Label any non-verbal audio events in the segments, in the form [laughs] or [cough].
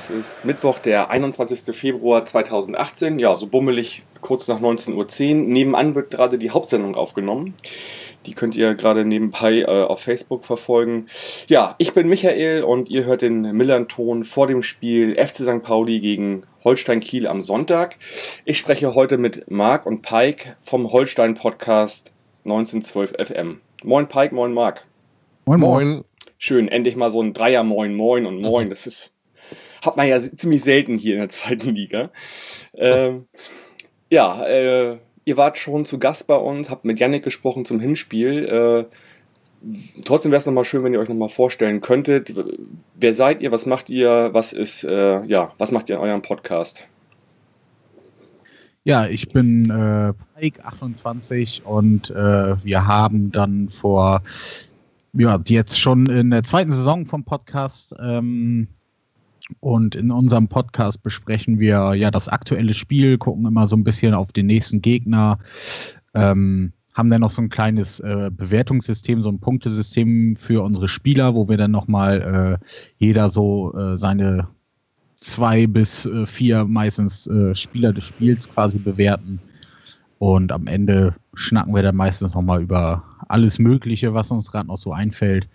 es ist Mittwoch, der 21. Februar 2018. Ja, so bummelig kurz nach 19.10 Uhr. Nebenan wird gerade die Hauptsendung aufgenommen. Die könnt ihr gerade nebenbei äh, auf Facebook verfolgen. Ja, ich bin Michael und ihr hört den Millern-Ton vor dem Spiel FC St. Pauli gegen Holstein Kiel am Sonntag. Ich spreche heute mit Marc und Pike vom Holstein Podcast 1912 FM. Moin Pike, moin Marc. Moin, moin. Schön, endlich mal so ein Dreier Moin, Moin und Moin. Das ist, hat man ja ziemlich selten hier in der [laughs] zweiten Liga. Ähm, ja, äh, ihr wart schon zu Gast bei uns, habt mit Yannick gesprochen zum Hinspiel. Äh, trotzdem wäre es nochmal schön, wenn ihr euch nochmal vorstellen könntet. Wer seid ihr? Was macht ihr? Was ist, äh, ja, was macht ihr in eurem Podcast? Ja, ich bin äh, Pike, 28 und äh, wir haben dann vor, ja, jetzt schon in der zweiten Saison vom Podcast ähm, und in unserem Podcast besprechen wir ja das aktuelle Spiel, gucken immer so ein bisschen auf den nächsten Gegner, ähm, haben dann noch so ein kleines äh, Bewertungssystem, so ein Punktesystem für unsere Spieler, wo wir dann nochmal äh, jeder so äh, seine zwei bis äh, vier meistens äh, Spieler des Spiels quasi bewerten. Und am Ende schnacken wir dann meistens nochmal über alles Mögliche, was uns gerade noch so einfällt.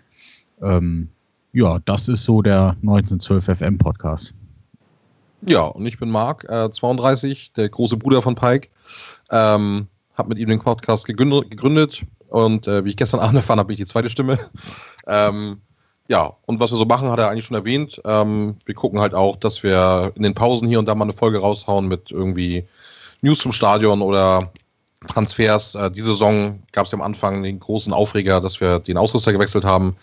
Ähm, ja, das ist so der 1912 FM Podcast. Ja, und ich bin Marc, äh, 32, der große Bruder von Pike. Ähm, habe mit ihm den Podcast gegründet, und äh, wie ich gestern [laughs] Abend erfahren habe, bin ich die zweite Stimme. [laughs] ähm, ja, und was wir so machen, hat er eigentlich schon erwähnt. Ähm, wir gucken halt auch, dass wir in den Pausen hier und da mal eine Folge raushauen mit irgendwie News zum Stadion oder Transfers. Äh, diese Saison gab es ja am Anfang den großen Aufreger, dass wir den Ausrüster gewechselt haben.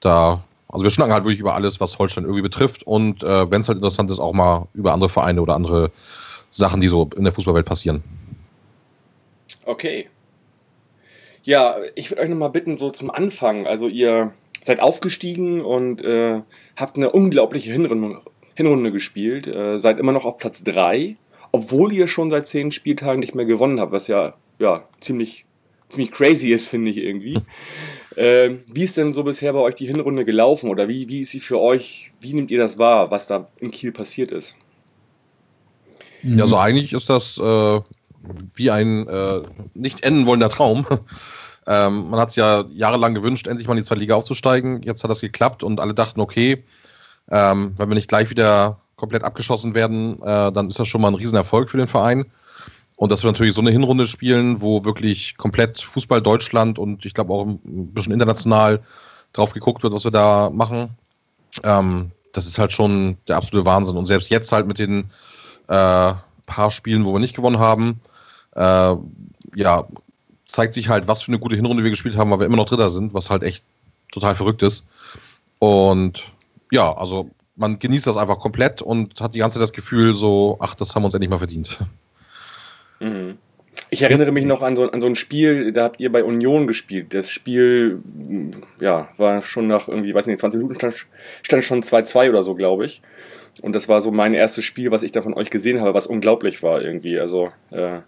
Da also wir schnacken halt wirklich über alles, was Holstein irgendwie betrifft und äh, wenn es halt interessant ist, auch mal über andere Vereine oder andere Sachen, die so in der Fußballwelt passieren. Okay. Ja, ich würde euch nochmal bitten, so zum Anfang, also ihr seid aufgestiegen und äh, habt eine unglaubliche Hinrunde, Hinrunde gespielt, äh, seid immer noch auf Platz 3, obwohl ihr schon seit zehn Spieltagen nicht mehr gewonnen habt, was ja, ja ziemlich, ziemlich crazy ist, finde ich irgendwie. Äh, wie ist denn so bisher bei euch die Hinrunde gelaufen oder wie, wie ist sie für euch, wie nehmt ihr das wahr, was da in Kiel passiert ist? Ja, also eigentlich ist das äh, wie ein äh, nicht enden wollender Traum. [laughs] ähm, man hat es ja jahrelang gewünscht, endlich mal in die zweite Liga aufzusteigen. Jetzt hat das geklappt und alle dachten, okay, ähm, wenn wir nicht gleich wieder komplett abgeschossen werden, äh, dann ist das schon mal ein Riesenerfolg für den Verein. Und dass wir natürlich so eine Hinrunde spielen, wo wirklich komplett Fußball Deutschland und ich glaube auch ein bisschen international drauf geguckt wird, was wir da machen, ähm, das ist halt schon der absolute Wahnsinn. Und selbst jetzt halt mit den äh, paar Spielen, wo wir nicht gewonnen haben, äh, ja, zeigt sich halt, was für eine gute Hinrunde wir gespielt haben, weil wir immer noch Dritter sind, was halt echt total verrückt ist. Und ja, also man genießt das einfach komplett und hat die ganze Zeit das Gefühl, so, ach, das haben wir uns endlich mal verdient. Mhm. Ich erinnere mich noch an so, an so ein Spiel, da habt ihr bei Union gespielt. Das Spiel, ja, war schon nach irgendwie, weiß nicht, 20 Minuten stand, stand schon 2-2 oder so, glaube ich. Und das war so mein erstes Spiel, was ich da von euch gesehen habe, was unglaublich war irgendwie. Also, äh,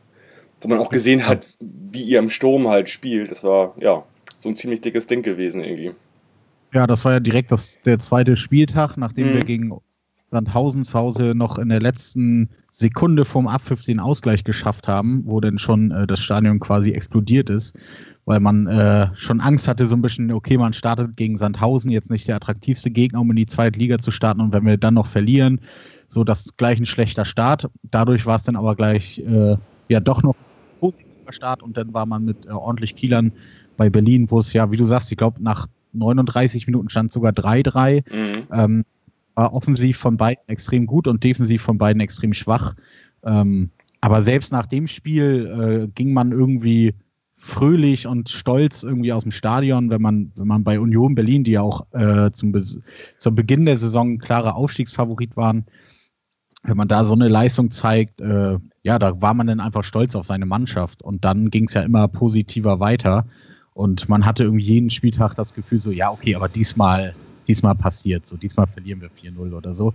wo man auch gesehen hat, wie ihr im Sturm halt spielt. Das war, ja, so ein ziemlich dickes Ding gewesen irgendwie. Ja, das war ja direkt das, der zweite Spieltag, nachdem mhm. wir gegen Sandhausen zu Hause noch in der letzten Sekunde vorm Abpfiff den Ausgleich geschafft haben, wo dann schon äh, das Stadion quasi explodiert ist, weil man äh, schon Angst hatte, so ein bisschen, okay, man startet gegen Sandhausen, jetzt nicht der attraktivste Gegner, um in die zweite Liga zu starten und wenn wir dann noch verlieren, so das gleich ein schlechter Start. Dadurch war es dann aber gleich äh, ja doch noch ein positiver Start und dann war man mit äh, ordentlich Kielern bei Berlin, wo es ja, wie du sagst, ich glaube, nach 39 Minuten stand sogar 3-3. Mhm. Ähm, war offensiv von beiden extrem gut und defensiv von beiden extrem schwach. Ähm, aber selbst nach dem Spiel äh, ging man irgendwie fröhlich und stolz irgendwie aus dem Stadion, wenn man, wenn man bei Union Berlin, die ja auch äh, zum, Be zum Beginn der Saison klarer Aufstiegsfavorit waren, wenn man da so eine Leistung zeigt, äh, ja, da war man dann einfach stolz auf seine Mannschaft. Und dann ging es ja immer positiver weiter. Und man hatte irgendwie jeden Spieltag das Gefühl, so, ja, okay, aber diesmal diesmal passiert. So, diesmal verlieren wir 4-0 oder so.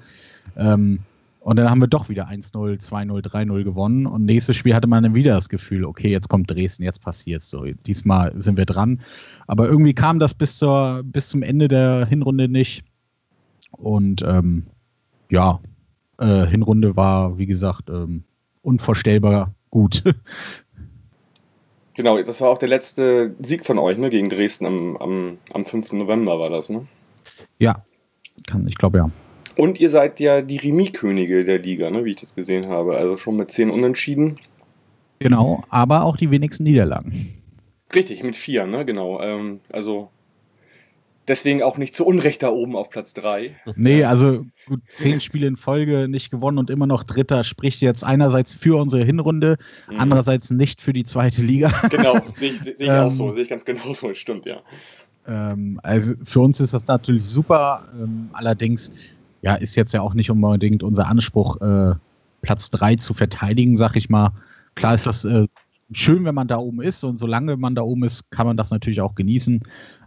Ähm, Und dann haben wir doch wieder 1-0, 2-0, 3-0 gewonnen. Und nächstes Spiel hatte man dann wieder das Gefühl, okay, jetzt kommt Dresden, jetzt passiert's so. Diesmal sind wir dran. Aber irgendwie kam das bis, zur, bis zum Ende der Hinrunde nicht. Und ähm, ja, äh, Hinrunde war, wie gesagt, ähm, unvorstellbar gut. [laughs] Genau, das war auch der letzte Sieg von euch, ne, gegen Dresden am, am, am 5. November war das, ne? Ja, kann, ich glaube ja. Und ihr seid ja die Remis-Könige der Liga, ne, wie ich das gesehen habe. Also schon mit zehn Unentschieden. Genau, aber auch die wenigsten Niederlagen. Richtig, mit vier, ne, genau. Ähm, also deswegen auch nicht zu Unrecht da oben auf Platz drei. Nee, also gut, zehn Spiele in Folge nicht gewonnen und immer noch Dritter spricht jetzt einerseits für unsere Hinrunde, mhm. andererseits nicht für die zweite Liga. Genau, sehe ich, seh ich ähm, auch so, [laughs] sehe ich ganz genau so, stimmt, ja. Ähm, also für uns ist das natürlich super, ähm, allerdings ja, ist jetzt ja auch nicht unbedingt unser Anspruch, äh, Platz 3 zu verteidigen, sag ich mal. Klar ist das äh, schön, wenn man da oben ist und solange man da oben ist, kann man das natürlich auch genießen.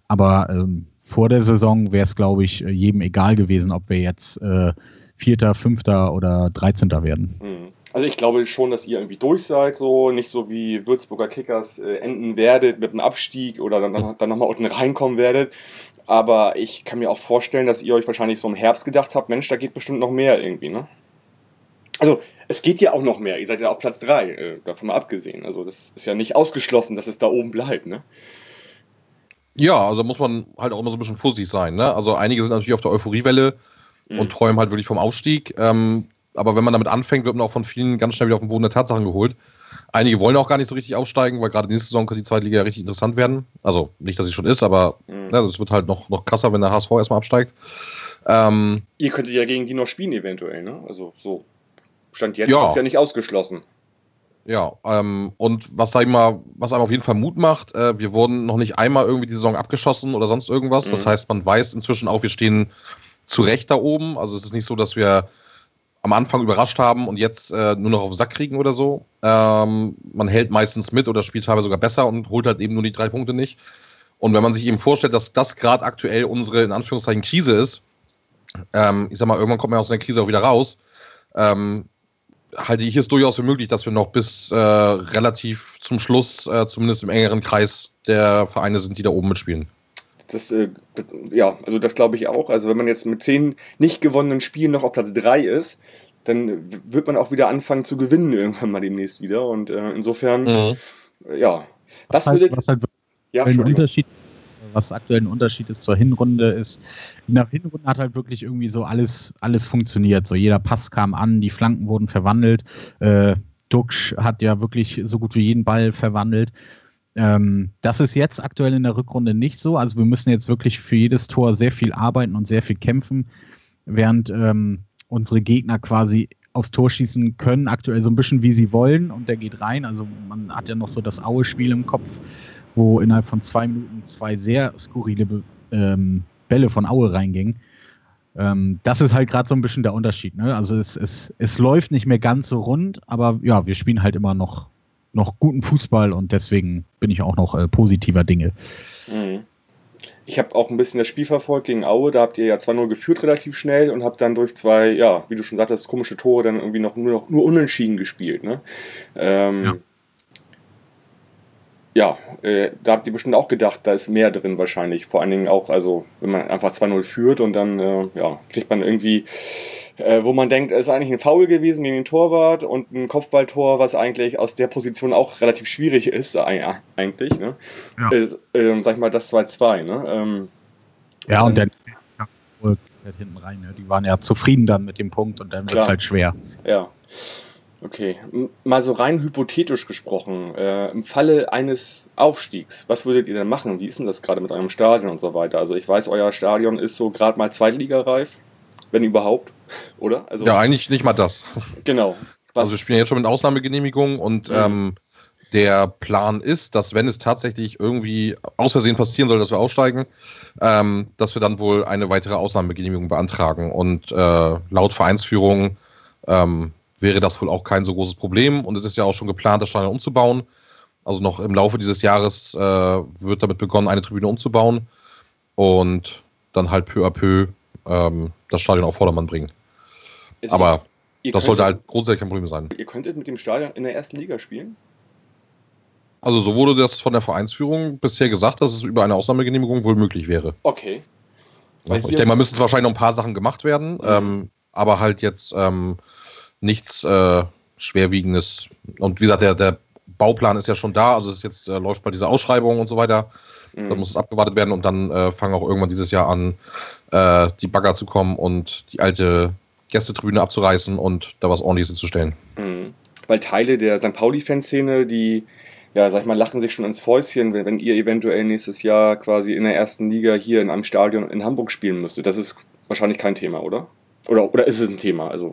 Aber ähm, vor der Saison wäre es, glaube ich, jedem egal gewesen, ob wir jetzt äh, Vierter, Fünfter oder Dreizehnter werden. Mhm. Also ich glaube schon, dass ihr irgendwie durch seid, so nicht so wie Würzburger Kickers äh, enden werdet mit einem Abstieg oder dann, dann nochmal unten reinkommen werdet. Aber ich kann mir auch vorstellen, dass ihr euch wahrscheinlich so im Herbst gedacht habt, Mensch, da geht bestimmt noch mehr irgendwie, ne? Also, es geht ja auch noch mehr. Ihr seid ja auf Platz 3, äh, davon mal abgesehen. Also, das ist ja nicht ausgeschlossen, dass es da oben bleibt, ne? Ja, also muss man halt auch immer so ein bisschen vorsichtig sein, ne? Also, einige sind natürlich auf der Euphoriewelle mhm. und träumen halt wirklich vom Aufstieg. Ähm, aber wenn man damit anfängt, wird man auch von vielen ganz schnell wieder auf den Boden der Tatsachen geholt. Einige wollen auch gar nicht so richtig aufsteigen, weil gerade nächste Saison könnte die zweite Liga ja richtig interessant werden. Also nicht, dass sie schon ist, aber mhm. ne, das wird halt noch, noch krasser, wenn der HSV erstmal absteigt. Ähm, Ihr könntet ja gegen die noch spielen, eventuell, ne? Also so. Stand jetzt ja. ist ja nicht ausgeschlossen. Ja, ähm, und was sag ich mal, was einem auf jeden Fall Mut macht, äh, wir wurden noch nicht einmal irgendwie die Saison abgeschossen oder sonst irgendwas. Mhm. Das heißt, man weiß inzwischen auch, wir stehen zu Recht da oben. Also es ist nicht so, dass wir am Anfang überrascht haben und jetzt äh, nur noch auf den Sack kriegen oder so. Ähm, man hält meistens mit oder spielt teilweise sogar besser und holt halt eben nur die drei Punkte nicht. Und wenn man sich eben vorstellt, dass das gerade aktuell unsere, in Anführungszeichen, Krise ist, ähm, ich sag mal, irgendwann kommt man aus der Krise auch wieder raus, ähm, halte ich es durchaus für möglich, dass wir noch bis äh, relativ zum Schluss, äh, zumindest im engeren Kreis der Vereine sind, die da oben mitspielen. Das, äh, ja, also das glaube ich auch. Also wenn man jetzt mit zehn nicht gewonnenen Spielen noch auf Platz 3 ist, dann wird man auch wieder anfangen zu gewinnen irgendwann mal demnächst wieder. Und äh, insofern, mhm. ja. Was, was halt, was halt ja, ein Unterschied, was aktuell ein Unterschied ist zur Hinrunde, ist, in der Hinrunde hat halt wirklich irgendwie so alles, alles funktioniert. So jeder Pass kam an, die Flanken wurden verwandelt. Äh, Duxch hat ja wirklich so gut wie jeden Ball verwandelt. Ähm, das ist jetzt aktuell in der Rückrunde nicht so. Also wir müssen jetzt wirklich für jedes Tor sehr viel arbeiten und sehr viel kämpfen, während ähm, unsere Gegner quasi aufs Tor schießen können, aktuell so ein bisschen wie sie wollen und der geht rein. Also man hat ja noch so das Aue-Spiel im Kopf, wo innerhalb von zwei Minuten zwei sehr skurrile ähm, Bälle von Aue reingingen. Ähm, das ist halt gerade so ein bisschen der Unterschied. Ne? Also es, es, es läuft nicht mehr ganz so rund, aber ja, wir spielen halt immer noch noch guten Fußball und deswegen bin ich auch noch äh, positiver Dinge. Mhm. Ich habe auch ein bisschen das Spiel verfolgt gegen Aue, da habt ihr ja 2-0 geführt relativ schnell und habt dann durch zwei, ja, wie du schon sagtest, komische Tore dann irgendwie noch nur, noch, nur unentschieden gespielt. Ne? Ähm, ja ja, äh, da habt ihr bestimmt auch gedacht, da ist mehr drin wahrscheinlich. Vor allen Dingen auch, also wenn man einfach 2-0 führt und dann äh, ja, kriegt man irgendwie, äh, wo man denkt, es ist eigentlich ein Foul gewesen gegen den Torwart und ein Kopfballtor, was eigentlich aus der Position auch relativ schwierig ist, äh, eigentlich. Ne? Ja. Äh, sag ich mal, das 2-2. Ne? Ähm, ja, und dann hinten rein. Ne? Die waren ja zufrieden dann mit dem Punkt und dann wird es halt schwer. Ja. Okay, mal so rein hypothetisch gesprochen, äh, im Falle eines Aufstiegs, was würdet ihr denn machen? Wie ist denn das gerade mit eurem Stadion und so weiter? Also ich weiß, euer Stadion ist so gerade mal zweitligareif, wenn überhaupt, [laughs] oder? Also, ja, eigentlich nicht mal das. Genau. Was also wir spielen jetzt schon mit Ausnahmegenehmigung und mhm. ähm, der Plan ist, dass wenn es tatsächlich irgendwie aus Versehen passieren soll, dass wir aussteigen, ähm, dass wir dann wohl eine weitere Ausnahmegenehmigung beantragen und äh, laut Vereinsführung ähm, wäre das wohl auch kein so großes Problem. Und es ist ja auch schon geplant, das Stadion umzubauen. Also noch im Laufe dieses Jahres äh, wird damit begonnen, eine Tribüne umzubauen und dann halt peu à peu ähm, das Stadion auf Vordermann bringen. Ist Aber Das könntet- sollte halt grundsätzlich kein Problem sein. Ihr könntet mit dem Stadion in der ersten Liga spielen? Also so wurde das von der Vereinsführung bisher gesagt, dass es über eine Ausnahmegenehmigung wohl möglich wäre. Okay. Weil ich denke mal, müssen wahrscheinlich noch ein paar Sachen gemacht werden, Mhm. ähm, aber halt jetzt ähm, nichts äh, Schwerwiegendes. Und wie gesagt, der, der Bauplan ist ja schon da, also es ist jetzt äh, läuft bei dieser Ausschreibung und so weiter. Mhm. Dann muss es abgewartet werden und dann äh, fangen auch irgendwann dieses Jahr an, äh, die Bagger zu kommen und die alte Gästetribüne abzureißen und da was ordentliches hinzustellen. Mhm. Weil Teile der St. Pauli-Fanszene, die, ja, sag ich mal, lachen sich schon ins Fäustchen, wenn, wenn ihr eventuell nächstes Jahr quasi in der ersten Liga hier in einem Stadion in Hamburg spielen müsstet. Das ist wahrscheinlich kein Thema, oder? Oder, oder ist es ein Thema? Also,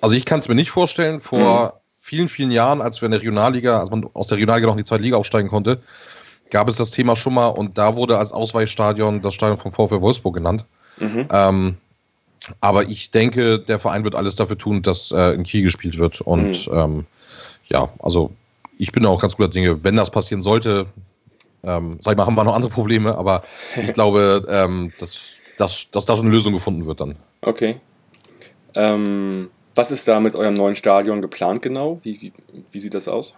Also ich kann es mir nicht vorstellen, vor vielen, vielen Jahren, als wir in der Regionalliga, als man aus der Regionalliga noch in die zweite Liga aufsteigen konnte, gab es das Thema schon mal und da wurde als Ausweichstadion das Stadion vom VfL Wolfsburg genannt. mhm. Ähm, aber ich denke, der Verein wird alles dafür tun, dass äh, in Kiel gespielt wird. Und ähm, ja, also ich bin auch ganz guter Dinge, wenn das passieren sollte. Ähm, sag ich mal, haben wir noch andere Probleme, aber [laughs] ich glaube, ähm, dass, dass, dass da schon eine Lösung gefunden wird dann. okay. Ähm, was ist da mit eurem neuen Stadion geplant genau? Wie, wie, wie sieht das aus?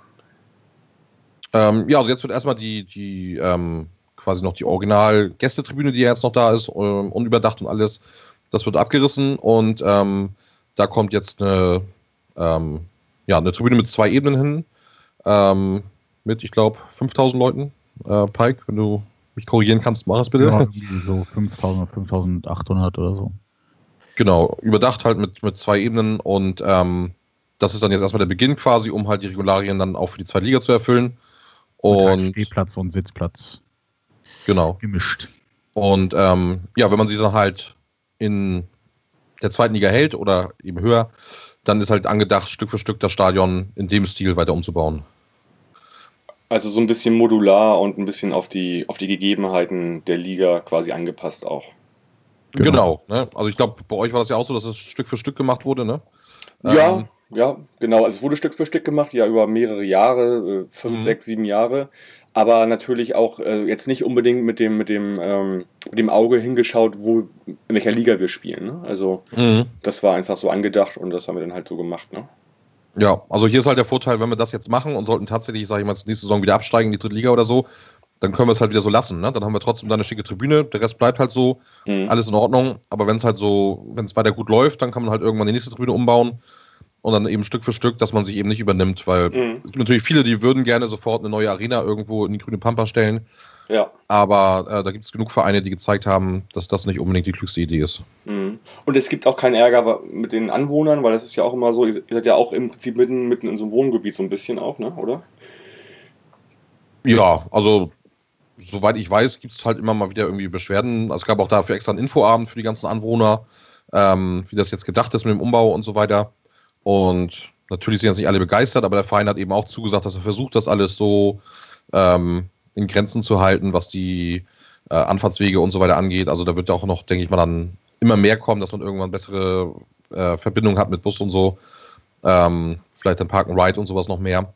Ähm, ja, also jetzt wird erstmal die, die ähm, quasi noch die Original-Gästetribüne, die ja jetzt noch da ist, ähm, unüberdacht und alles, das wird abgerissen und ähm, da kommt jetzt eine, ähm, ja, eine Tribüne mit zwei Ebenen hin, ähm, mit, ich glaube, 5000 Leuten. Äh, Pike, wenn du mich korrigieren kannst, mach es bitte. Ja, so 5000, 5800 oder so. Genau, überdacht halt mit, mit zwei Ebenen und ähm, das ist dann jetzt erstmal der Beginn quasi, um halt die Regularien dann auch für die zweite Liga zu erfüllen. Und halt Und Stehplatz und Sitzplatz genau. gemischt. Und ähm, ja, wenn man sich dann halt in der zweiten Liga hält oder eben höher, dann ist halt angedacht, Stück für Stück das Stadion in dem Stil weiter umzubauen. Also so ein bisschen modular und ein bisschen auf die, auf die Gegebenheiten der Liga quasi angepasst auch. Genau. Genau. ne? Also ich glaube, bei euch war das ja auch so, dass es Stück für Stück gemacht wurde, ne? Ja, Ähm, ja, genau. Also es wurde Stück für Stück gemacht, ja, über mehrere Jahre, äh, fünf, Mhm. sechs, sieben Jahre. Aber natürlich auch äh, jetzt nicht unbedingt mit dem, mit dem, ähm, mit dem Auge hingeschaut, wo, in welcher Liga wir spielen. Ne? Also mhm. das war einfach so angedacht und das haben wir dann halt so gemacht. Ne? Ja, also hier ist halt der Vorteil, wenn wir das jetzt machen und sollten tatsächlich, sage ich mal, nächste Saison wieder absteigen in die dritte Liga oder so, dann können wir es halt wieder so lassen. Ne? Dann haben wir trotzdem da eine schicke Tribüne, der Rest bleibt halt so, Mhm. alles in Ordnung. Aber wenn es halt so, wenn es weiter gut läuft, dann kann man halt irgendwann die nächste Tribüne umbauen und dann eben Stück für Stück, dass man sich eben nicht übernimmt, weil Mhm. es gibt natürlich viele, die würden gerne sofort eine neue Arena irgendwo in die grüne Pampa stellen, Ja. aber äh, da gibt es genug Vereine, die gezeigt haben, dass das nicht unbedingt die klügste Idee ist. Mhm. Und es gibt auch keinen Ärger mit den Anwohnern, weil das ist ja auch immer so, ihr seid ja auch im Prinzip mitten, mitten in so einem Wohngebiet so ein bisschen auch, ne? oder? Ja, also soweit ich weiß, gibt es halt immer mal wieder irgendwie Beschwerden. Es gab auch dafür extra einen Infoabend für die ganzen Anwohner, ähm, wie das jetzt gedacht ist mit dem Umbau und so weiter. Und natürlich sind jetzt nicht alle begeistert, aber der Verein hat eben auch zugesagt, dass er versucht, das alles so ähm, in Grenzen zu halten, was die äh, Anfahrtswege und so weiter angeht. Also da wird auch noch, denke ich mal, dann immer mehr kommen, dass man irgendwann bessere äh, Verbindungen hat mit Bus und so. Ähm, vielleicht dann Park and Ride und sowas noch mehr.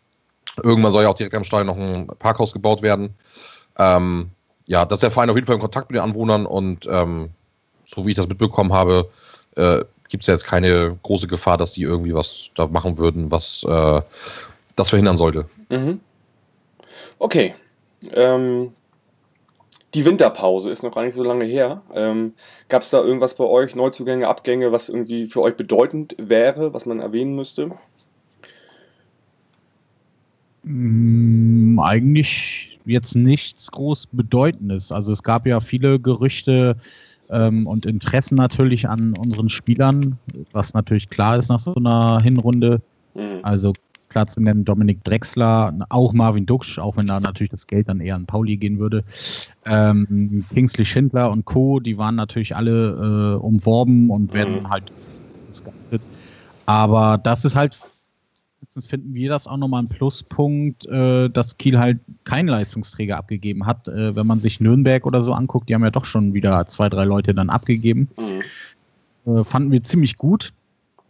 Irgendwann soll ja auch direkt am Stadion noch ein Parkhaus gebaut werden. Ähm, ja, dass der Verein auf jeden Fall in Kontakt mit den Anwohnern und ähm, so wie ich das mitbekommen habe, äh, gibt es ja jetzt keine große Gefahr, dass die irgendwie was da machen würden, was äh, das verhindern sollte. Mhm. Okay. Ähm, die Winterpause ist noch gar nicht so lange her. Ähm, Gab es da irgendwas bei euch, Neuzugänge, Abgänge, was irgendwie für euch bedeutend wäre, was man erwähnen müsste? Mm, eigentlich jetzt nichts groß Bedeutendes. Also es gab ja viele Gerüchte ähm, und Interessen natürlich an unseren Spielern, was natürlich klar ist nach so einer Hinrunde. Mhm. Also klar zu nennen Dominik Drexler, auch Marvin Duksch, auch wenn da natürlich das Geld dann eher an Pauli gehen würde. Ähm, Kingsley Schindler und Co., die waren natürlich alle äh, umworben und werden Mhm. halt. Aber das ist halt, jetzt finden wir das auch nochmal ein Pluspunkt, äh, dass Kiel halt keinen Leistungsträger abgegeben hat. Äh, wenn man sich Nürnberg oder so anguckt, die haben ja doch schon wieder zwei, drei Leute dann abgegeben Mhm. äh, fanden wir ziemlich gut.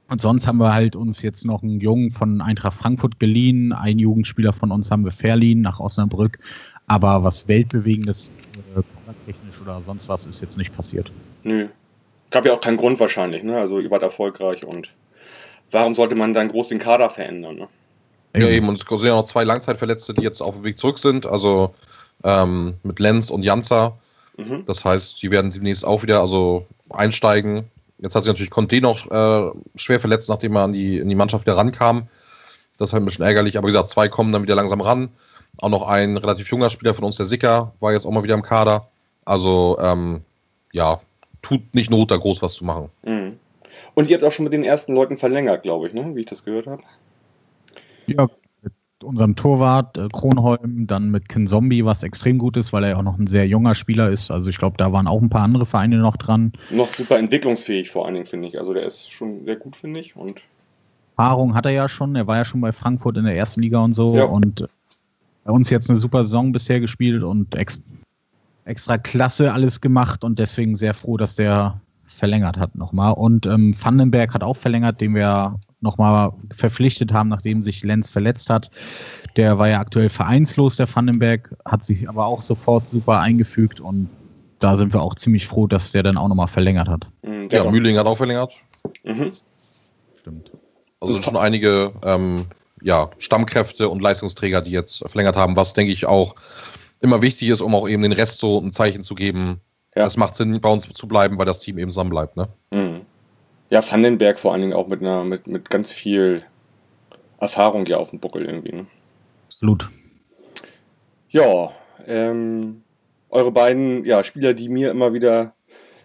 Und sonst haben wir halt uns jetzt noch einen Jungen von Eintracht Frankfurt geliehen. Einen Jugendspieler von uns haben wir verliehen nach Osnabrück. Aber was Weltbewegendes, äh, technisch oder sonst was, ist jetzt nicht passiert. Nö. Gab ja auch keinen Grund wahrscheinlich, ne? Also ihr wart erfolgreich und warum sollte man dann groß den Kader verändern? Ne? Ja, eben. Und es sind ja noch zwei Langzeitverletzte, die jetzt auf dem Weg zurück sind. Also ähm, mit Lenz und Janza. Mhm. Das heißt, die werden demnächst auch wieder also einsteigen. Jetzt hat sich natürlich Conte noch äh, schwer verletzt, nachdem er an die, in die Mannschaft wieder rankam. Das ist halt ein bisschen ärgerlich. Aber wie gesagt, zwei kommen dann wieder langsam ran. Auch noch ein relativ junger Spieler von uns, der Sicker, war jetzt auch mal wieder im Kader. Also, ähm, ja, tut nicht Not, da groß was zu machen. Mhm. Und ihr habt auch schon mit den ersten Leuten verlängert, glaube ich, ne? wie ich das gehört habe. Ja, mit unserem Torwart äh, Kronholm, dann mit Ken Zombie, was extrem gut ist, weil er ja auch noch ein sehr junger Spieler ist. Also ich glaube, da waren auch ein paar andere Vereine noch dran. Noch super entwicklungsfähig vor allen Dingen, finde ich. Also der ist schon sehr gut, finde ich. Und Erfahrung hat er ja schon. Er war ja schon bei Frankfurt in der ersten Liga und so. Ja. Und bei uns jetzt eine super Saison bisher gespielt und ex extra klasse alles gemacht und deswegen sehr froh, dass der verlängert hat nochmal. Und ähm, Vandenberg hat auch verlängert, den wir nochmal verpflichtet haben, nachdem sich Lenz verletzt hat. Der war ja aktuell vereinslos, der Vandenberg, hat sich aber auch sofort super eingefügt und da sind wir auch ziemlich froh, dass der dann auch nochmal verlängert hat. Mhm, ja, Mühling hat auch verlängert. Mhm. Stimmt. Also sind schon einige ähm, ja, Stammkräfte und Leistungsträger, die jetzt verlängert haben, was denke ich auch immer wichtig ist, um auch eben den Rest so ein Zeichen zu geben. Ja. Es macht Sinn, bei uns zu bleiben, weil das Team eben zusammen bleibt. Ne? Mhm. Ja, Vandenberg vor allen Dingen auch mit einer, mit, mit ganz viel Erfahrung ja auf dem Buckel irgendwie. Ne? Absolut. Ja, ähm, eure beiden ja, Spieler, die mir immer wieder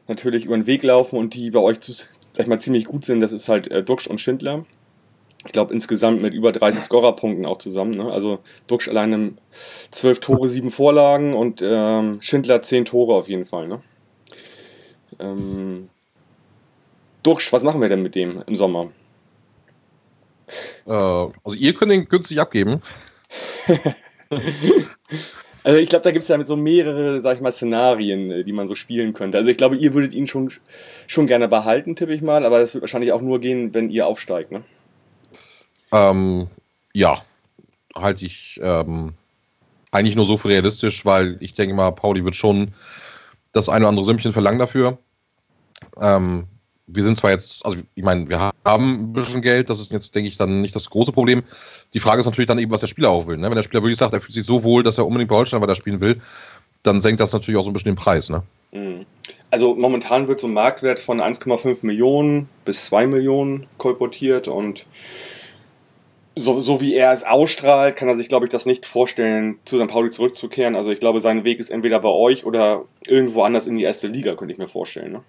natürlich über den Weg laufen und die bei euch, zu, sag ich mal, ziemlich gut sind, das ist halt äh, Duxch und Schindler ich glaube insgesamt mit über 30 Scorerpunkten auch zusammen. Ne? Also Duxch alleine 12 Tore, 7 Vorlagen und ähm, Schindler 10 Tore auf jeden Fall. Ne? Ähm, Duxch, was machen wir denn mit dem im Sommer? Äh, also ihr könnt ihn günstig abgeben. [laughs] also ich glaube, da gibt es ja so mehrere, sag ich mal, Szenarien, äh, die man so spielen könnte. Also ich glaube, ihr würdet ihn schon, schon gerne behalten, tippe ich mal, aber das wird wahrscheinlich auch nur gehen, wenn ihr aufsteigt, ne? Ähm, ja, halte ich ähm, eigentlich nur so für realistisch, weil ich denke mal, Pauli wird schon das eine oder andere Sümmchen verlangen dafür. Ähm, wir sind zwar jetzt, also ich meine, wir haben ein bisschen Geld, das ist jetzt, denke ich, dann nicht das große Problem. Die Frage ist natürlich dann eben, was der Spieler auch will. Ne? Wenn der Spieler wirklich sagt, er fühlt sich so wohl, dass er unbedingt bei Holstein weiter spielen will, dann senkt das natürlich auch so ein bisschen den Preis. Ne? Mhm. Also momentan wird so ein Marktwert von 1,5 Millionen bis 2 Millionen kolportiert und so, so wie er es ausstrahlt, kann er sich, glaube ich, das nicht vorstellen, zu St. Pauli zurückzukehren. Also ich glaube, sein Weg ist entweder bei euch oder irgendwo anders in die erste Liga, könnte ich mir vorstellen. Ne?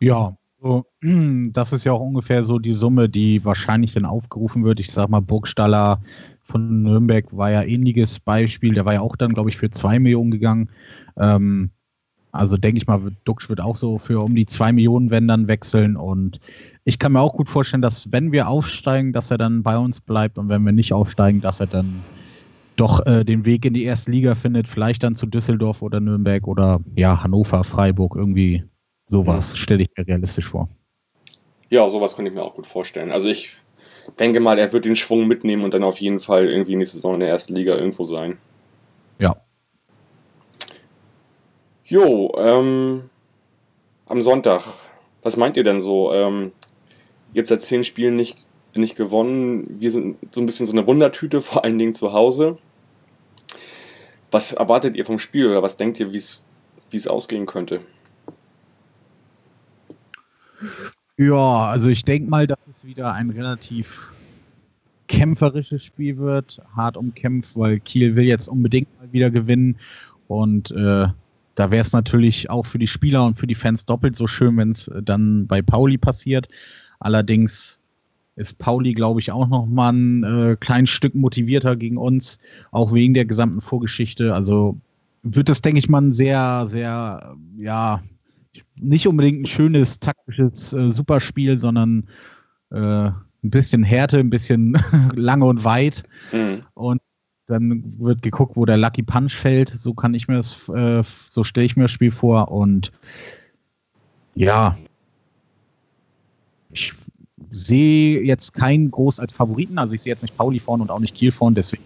Ja, so, [clears throat] das ist ja auch ungefähr so die Summe, die wahrscheinlich dann aufgerufen wird. Ich sag mal, Burgstaller von Nürnberg war ja ähnliches Beispiel. Der war ja auch dann, glaube ich, für zwei Millionen gegangen. Ähm, also denke ich mal, Dux wird auch so für um die zwei Millionen wenn dann wechseln. Und ich kann mir auch gut vorstellen, dass wenn wir aufsteigen, dass er dann bei uns bleibt und wenn wir nicht aufsteigen, dass er dann doch äh, den Weg in die erste Liga findet, vielleicht dann zu Düsseldorf oder Nürnberg oder ja, Hannover, Freiburg, irgendwie sowas, stelle ich mir realistisch vor. Ja, sowas könnte ich mir auch gut vorstellen. Also ich denke mal, er wird den Schwung mitnehmen und dann auf jeden Fall irgendwie nächste Saison in der ersten Liga irgendwo sein. Ja, Jo, ähm, am Sonntag, was meint ihr denn so? Ähm, ihr habt seit zehn Spielen nicht, nicht gewonnen. Wir sind so ein bisschen so eine Wundertüte, [laughs] vor allen Dingen zu Hause. Was erwartet ihr vom Spiel oder was denkt ihr, wie es ausgehen könnte? Ja, also ich denke mal, dass es wieder ein relativ kämpferisches Spiel wird, hart umkämpft, weil Kiel will jetzt unbedingt mal wieder gewinnen und äh, da wäre es natürlich auch für die Spieler und für die Fans doppelt so schön, wenn es äh, dann bei Pauli passiert. Allerdings ist Pauli, glaube ich, auch noch mal ein äh, kleines Stück motivierter gegen uns, auch wegen der gesamten Vorgeschichte. Also wird das, denke ich mal, ein sehr, sehr, ja, nicht unbedingt ein schönes taktisches äh, Superspiel, sondern äh, ein bisschen Härte, ein bisschen [laughs] lange und weit. Mhm. Und dann wird geguckt, wo der Lucky Punch fällt. So kann ich mir das, äh, so stelle ich mir das Spiel vor. Und ja, ich sehe jetzt keinen groß als Favoriten. Also ich sehe jetzt nicht Pauli vorne und auch nicht Kiel vorne. Deswegen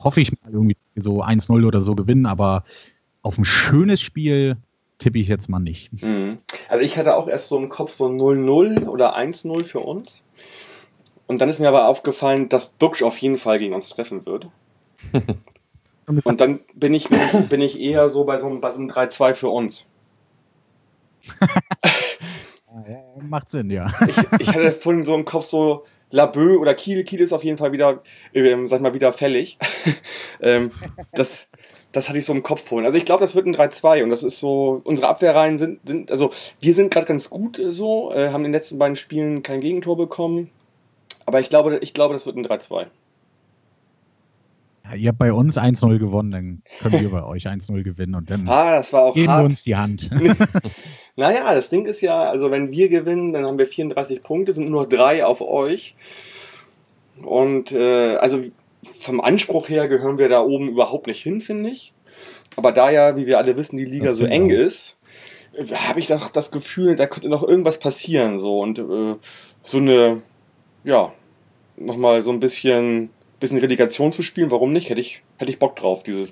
hoffe ich mal irgendwie so 1-0 oder so gewinnen. Aber auf ein schönes Spiel tippe ich jetzt mal nicht. Mhm. Also ich hatte auch erst so im Kopf so 0-0 oder 1-0 für uns. Und dann ist mir aber aufgefallen, dass Duxch auf jeden Fall gegen uns treffen wird. [laughs] Und dann bin ich, bin ich, bin ich eher so bei so, einem- bei so einem 3-2 für uns. [laughs] Macht Sinn, ja. Ich, ich hatte vorhin so im Kopf so Labö oder Kiel. Kiel ist auf jeden Fall wieder, ähm, sag ich mal, wieder fällig. [laughs] ähm, das, das hatte ich so im Kopf vorhin. Also ich glaube, das wird ein 3-2 und das ist so, unsere Abwehrreihen sind, sind also wir sind gerade ganz gut äh, so, äh, haben in den letzten beiden Spielen kein Gegentor bekommen. Aber ich glaube, ich glaube, das wird ein 3-2. ja. Ihr habt bei uns 1-0 gewonnen, dann können wir bei euch 1-0 gewinnen und dann Ah, das war auch geben wir hart. uns die Hand. [laughs] [laughs] Naja, das Ding ist ja, also wenn wir gewinnen, dann haben wir 34 Punkte, sind nur noch drei auf euch. Und äh, also vom Anspruch her gehören wir da oben überhaupt nicht hin, finde ich. Aber da ja, wie wir alle wissen, die Liga Das so eng auch. ist, habe ich doch das Gefühl, da könnte noch irgendwas passieren. So und äh, so eine, ja, nochmal so ein bisschen, bisschen Relegation zu spielen, warum nicht? Hätte ich, hätte ich Bock drauf, diese,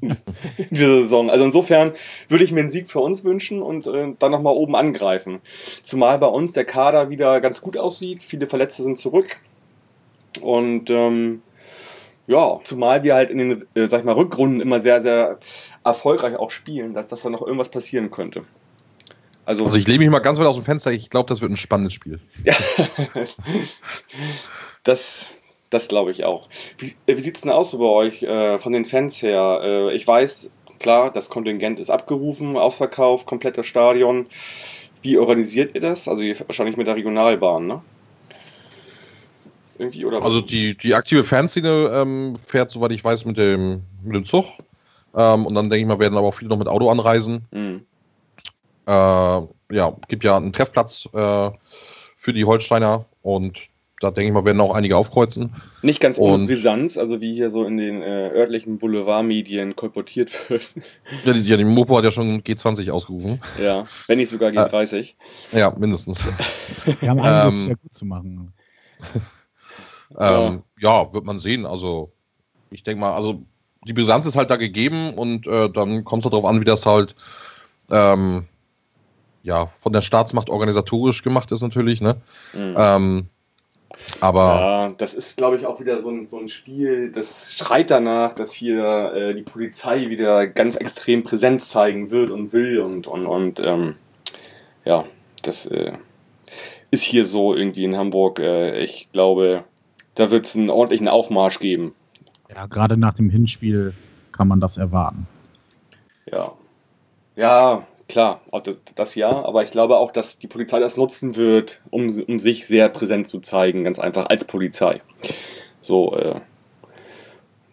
[laughs] diese Saison. Also insofern würde ich mir einen Sieg für uns wünschen und äh, dann nochmal oben angreifen. Zumal bei uns der Kader wieder ganz gut aussieht, viele Verletzte sind zurück. Und ähm, ja, zumal wir halt in den, äh, sag ich mal, Rückrunden immer sehr, sehr erfolgreich auch spielen, dass, dass da noch irgendwas passieren könnte. Also, Also ich lehne mich mal ganz weit aus dem Fenster. Ich glaube, das wird ein spannendes Spiel. [laughs] das, das glaube ich auch. Wie, äh, wie sieht es denn aus so bei euch äh, von den Fans her? Äh, ich weiß, klar, das Kontingent ist abgerufen, ausverkauft, komplettes Stadion. Wie organisiert ihr das? Also ihr wahrscheinlich mit der Regionalbahn, ne? Irgendwie oder Also die, die aktive Fanszene ähm, fährt, soweit ich weiß, mit dem, mit dem Zug. Ähm, und dann denke ich mal, werden aber auch viele noch mit Auto anreisen. Mhm. Äh, ja, gibt ja einen Treffplatz äh, für die Holsteiner und da denke ich mal, werden auch einige aufkreuzen. Nicht ganz ohne Brisanz, also wie hier so in den äh, örtlichen Boulevardmedien kolportiert wird. Ja, die, die, die Mopo hat ja schon G20 ausgerufen. ja, wenn nicht sogar G30. Ja, mindestens. Wir haben einiges Ähm, gut zu machen. Ähm, ja, wird man sehen. Also, ich denke mal, also die Brisanz ist halt da gegeben und äh, dann kommt es darauf an, wie das halt ähm, ja, von der Staatsmacht organisatorisch gemacht ist natürlich, ne? Mhm. Ähm, aber Ja, das ist, glaube ich, auch wieder so ein, so ein Spiel, das schreit danach, dass hier äh, die Polizei wieder ganz extrem Präsenz zeigen wird und will und, und, und ähm, ja, das äh, ist hier so irgendwie in Hamburg. Äh, ich glaube, da wird es einen ordentlichen Aufmarsch geben. Ja, gerade nach dem Hinspiel kann man das erwarten. Ja. Ja, klar, das, das ja, aber ich glaube auch, dass die Polizei das nutzen wird, um, um sich sehr präsent zu zeigen, ganz einfach als Polizei. So, äh,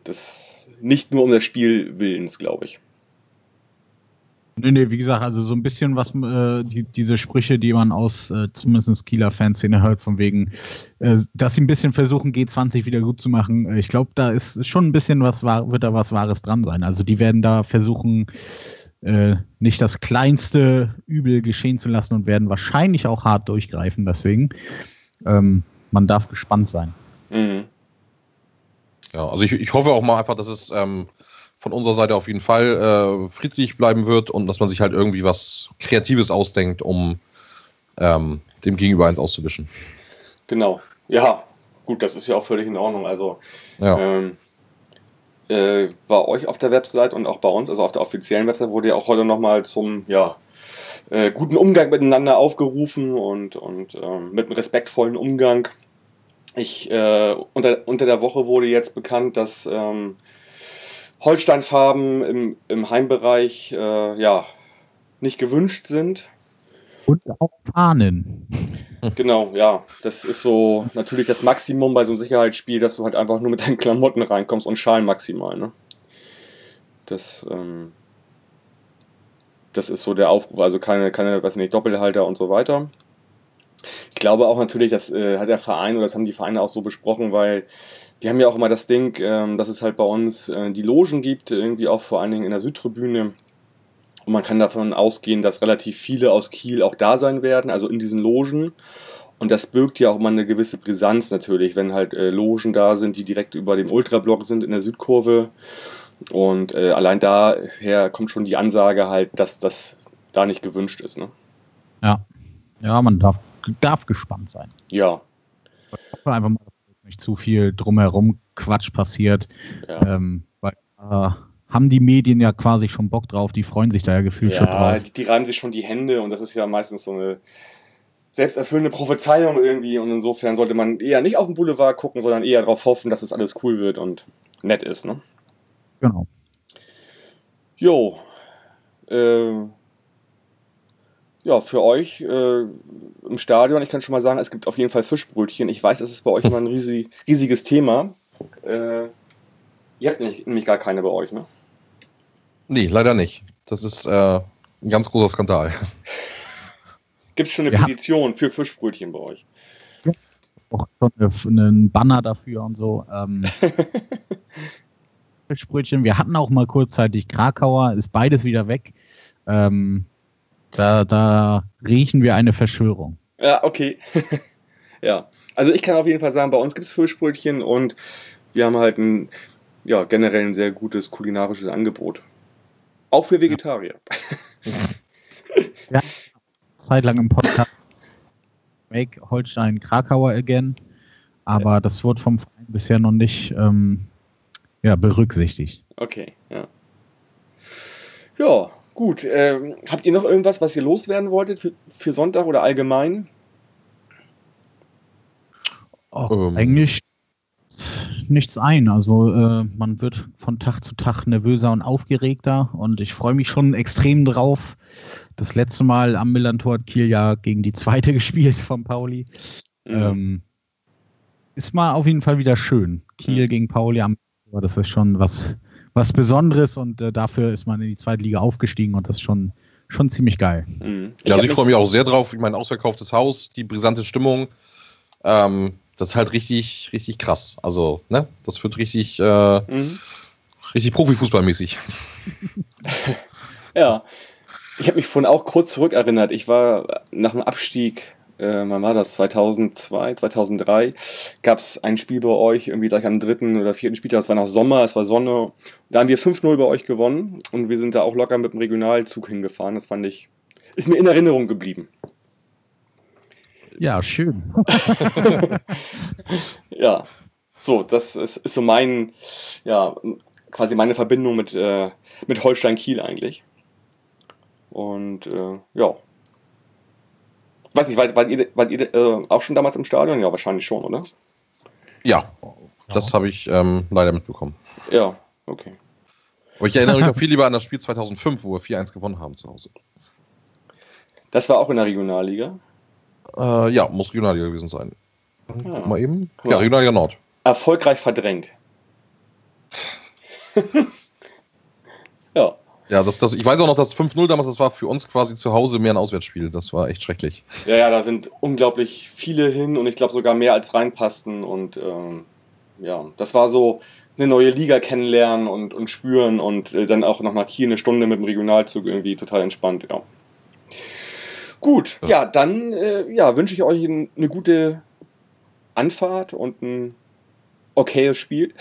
das nicht nur um das Spiel willens, glaube ich. Nee, nee, wie gesagt, also so ein bisschen was, äh, die, diese Sprüche, die man aus äh, zumindest Kieler Fanszene hört, von wegen, äh, dass sie ein bisschen versuchen, G20 wieder gut zu machen. Äh, ich glaube, da ist schon ein bisschen was, wahr- wird da was Wahres dran sein. Also die werden da versuchen, äh, nicht das kleinste Übel geschehen zu lassen und werden wahrscheinlich auch hart durchgreifen. Deswegen, ähm, man darf gespannt sein. Mhm. ja, also ich, ich hoffe auch mal einfach, dass es ähm, von unserer Seite auf jeden Fall äh, friedlich bleiben wird und dass man sich halt irgendwie was Kreatives ausdenkt, um ähm, dem Gegenüber eins auszuwischen. Genau. Ja, gut, das ist ja auch völlig in Ordnung. Also, Ja. ähm, äh, bei euch auf der Website und auch bei uns, also auf der offiziellen Website, wurde ja auch heute nochmal zum, ja, äh, guten Umgang miteinander aufgerufen und, und ähm, mit einem respektvollen Umgang. Ich, äh, unter, unter der Woche wurde jetzt bekannt, dass ähm, Holsteinfarben im, im Heimbereich äh, ja, nicht gewünscht sind. Und auch Fahnen. Genau, ja. Das ist so natürlich das Maximum bei so einem Sicherheitsspiel, dass du halt einfach nur mit deinen Klamotten reinkommst und Schalen maximal, ne? Das, ähm, das ist so der Aufruf, also keine, keine, weiß nicht, Doppelhalter und so weiter. Ich glaube auch natürlich, das äh, hat der Verein oder das haben die Vereine auch so besprochen, weil wir haben ja auch immer das Ding, ähm, dass es halt bei uns äh, die Logen gibt, irgendwie auch vor allen Dingen in der Südtribüne. Und man kann davon ausgehen, dass relativ viele aus Kiel auch da sein werden, also in diesen Logen. Und das birgt ja auch immer eine gewisse Brisanz natürlich, wenn halt äh, Logen da sind, die direkt über dem Ultrablock sind in der Südkurve. Und äh, allein daher kommt schon die Ansage halt, dass das da nicht gewünscht ist. Ne? Ja. Ja, man darf, darf gespannt sein. Ja. Einfach mal, nicht zu viel drumherum Quatsch passiert. Ja, Ähm, weil äh, haben die Medien ja quasi schon Bock drauf, die freuen sich da ja gefühlt schon ja drauf. die, die reiben sich schon die Hände und das ist ja meistens so eine selbsterfüllende Prophezeiung irgendwie und insofern sollte man eher nicht auf den Boulevard gucken, sondern eher darauf hoffen, dass es alles cool wird und nett ist. Ne? Genau. Jo. Äh, ja, für euch äh, im Stadion, ich kann schon mal sagen, es gibt auf jeden Fall Fischbrötchen. Ich weiß, es ist bei euch immer ein riesig, riesiges Thema. Äh, ihr habt nämlich, nämlich gar keine bei euch, ne? Nee, leider nicht. Das ist äh, ein ganz großer Skandal. Gibt es schon eine Ja. Petition für Fischbrötchen bei euch? Auch schon eine- einen Banner dafür und so. Ähm, [laughs] Fischbrötchen. Wir hatten auch mal kurzzeitig Krakauer, ist beides wieder weg. Ähm, da, da riechen wir eine Verschwörung. Ja, okay. [laughs] ja, also ich kann auf jeden Fall sagen, bei uns gibt es Fischbrötchen und wir haben halt ein, ja, generell ein sehr gutes kulinarisches Angebot. Auch für Vegetarier. [laughs] Zeitlang im Podcast Make Holstein Krakauer again. Aber das wurde vom Verein bisher noch nicht ähm, ja, berücksichtigt. Okay, ja. Ja, gut. Ähm, habt ihr noch irgendwas, was ihr loswerden wolltet für, für Sonntag oder allgemein? Oh, Ähm. Eigentlich nichts ein. Also äh, man wird von Tag zu Tag nervöser und aufgeregter und ich freue mich schon extrem drauf. Das letzte Mal am Millantor hat Kiel ja gegen die zweite [laughs] gespielt von Pauli. Mhm. Ähm, ist mal auf jeden Fall wieder schön. Kiel Mhm. gegen Pauli am Millantor, das ist schon was, was Besonderes und äh, dafür ist man in die zweite Liga aufgestiegen und das ist schon, schon ziemlich geil. Mhm. Ja, also ich freue mich auch sehr drauf. Ich meine, ausverkauftes Haus, die brisante Stimmung. Ähm, das ist halt richtig, richtig krass. Also, ne, das wird richtig, äh, Mhm. richtig Profifußballmäßig. [laughs] Ja. Ich habe mich vorhin auch kurz zurückerinnert. Ich war nach dem Abstieg, äh, wann war das? 2002, 2003, gab es ein Spiel bei euch, irgendwie gleich am dritten oder vierten Spieltag. Es war noch Sommer, es war Sonne. Da haben wir 5-0 bei euch gewonnen und wir sind da auch locker mit dem Regionalzug hingefahren. Das fand ich, ist mir in Erinnerung geblieben. Ja, schön. [laughs] Ja, so, das ist, ist so mein, ja, quasi meine Verbindung mit, äh, mit Holstein Kiel eigentlich. Und äh, ja. Weiß nicht, wart, wart ihr, wart ihr äh, auch schon damals im Stadion? Ja, wahrscheinlich schon, oder? Ja, das habe ich ähm, leider mitbekommen. Ja, okay. Aber ich erinnere mich auch [laughs] viel lieber an das Spiel 2005, wo wir 4-1 gewonnen haben zu Hause. Das war auch in der Regionalliga. Äh, ja, muss Regionalliga gewesen sein. Ja. Guck mal eben. Ja. Ja, Regionalliga Nord. Erfolgreich verdrängt. [laughs] ja. Ja, das, das, ich weiß auch noch, das 5-0 damals, das war für uns quasi zu Hause mehr ein Auswärtsspiel. Das war echt schrecklich. Ja, ja, da sind unglaublich viele hin und ich glaube sogar mehr als reinpassten. Und ähm, ja, das war so eine neue Liga kennenlernen und, und spüren und äh, dann auch nochmal Kiel eine Stunde mit dem Regionalzug irgendwie total entspannt, ja. Gut, ja, Ja. dann äh, ja, wünsche ich euch ein, eine gute Anfahrt und ein okayes Spiel.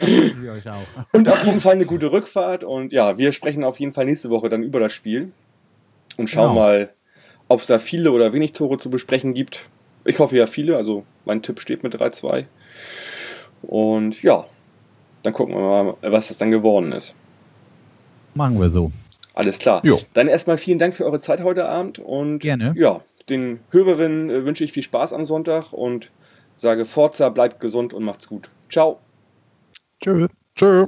Euch auch. Und auf jeden Fall eine gute Rückfahrt. Und ja, wir sprechen auf jeden Fall nächste Woche dann über das Spiel und schauen Genau. mal, ob es da viele oder wenig Tore zu besprechen gibt. Ich hoffe ja viele, also mein Tipp steht mit 3-2. Und ja, dann gucken wir mal, was das dann geworden ist. Machen wir so. Alles klar. Jo. Dann erstmal vielen Dank für eure Zeit heute Abend und Gerne. ja, den Hörerinnen äh, wünsche ich viel Spaß am Sonntag und sage Forza, bleibt gesund und macht's gut. Ciao. Tschö. Tschö.